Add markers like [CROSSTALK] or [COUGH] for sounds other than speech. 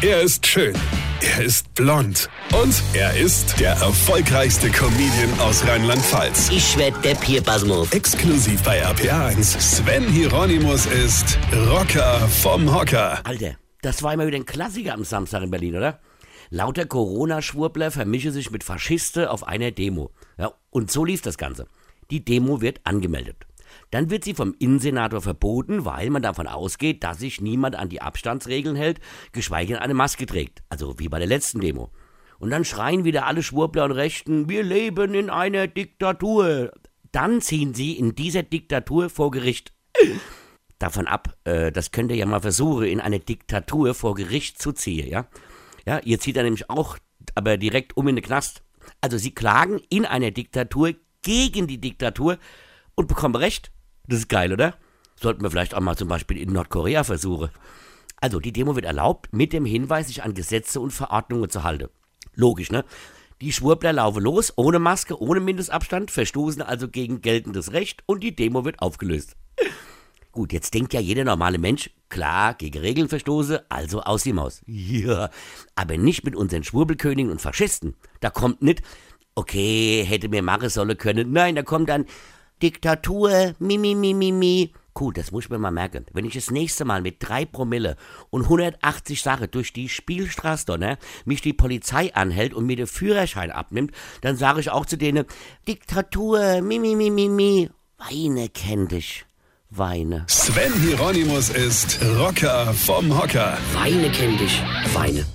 Er ist schön. Er ist blond. Und er ist der erfolgreichste Comedian aus Rheinland-Pfalz. Ich werd der Pierpasmus. Exklusiv bei RPA1. Sven Hieronymus ist Rocker vom Hocker. Alter, das war immer wieder ein Klassiker am Samstag in Berlin, oder? Lauter Corona-Schwurbler vermischen sich mit Faschisten auf einer Demo. Ja, und so lief das Ganze. Die Demo wird angemeldet. Dann wird sie vom Innensenator verboten, weil man davon ausgeht, dass sich niemand an die Abstandsregeln hält, geschweige denn eine Maske trägt. Also wie bei der letzten Demo. Und dann schreien wieder alle Schwurbler und Rechten, wir leben in einer Diktatur. Dann ziehen sie in dieser Diktatur vor Gericht. [CLEARS THROAT] Davon ab, äh, das könnt ihr ja mal versuchen, in eine Diktatur vor Gericht zu ziehen, ja? Ja, ihr zieht dann nämlich auch, aber direkt um in den Knast. Also sie klagen in einer Diktatur gegen die Diktatur und bekommen Recht. Das ist geil, oder? Sollten wir vielleicht auch mal zum Beispiel in Nordkorea versuchen. Also, die Demo wird erlaubt, mit dem Hinweis, sich an Gesetze und Verordnungen zu halten. Logisch, ne? Die Schwurbler laufen los, ohne Maske, ohne Mindestabstand, verstoßen also gegen geltendes Recht und die Demo wird aufgelöst. [LAUGHS] Gut, jetzt denkt ja jeder normale Mensch, klar, gegen Regeln verstoße, also aus die Maus. [LAUGHS] Ja, aber nicht mit unseren Schwurbelkönigen und Faschisten. Da kommt nicht, okay, hätte mir machen sollen können. Nein, da kommt dann Diktatur, mi, mi, mi, mi, mi. Cool, das muss ich mir mal merken. Wenn ich das nächste Mal mit drei Promille und 180 Sache durch die Spielstraße donner, mich die Polizei anhält und mir den Führerschein abnimmt, dann sage ich auch zu denen, Diktatur, mi, mi, mi, mi, mi. Weine kenn dich. Weine. Sven Hieronymus ist Rocker vom Hocker. Weine kenn dich. Weine.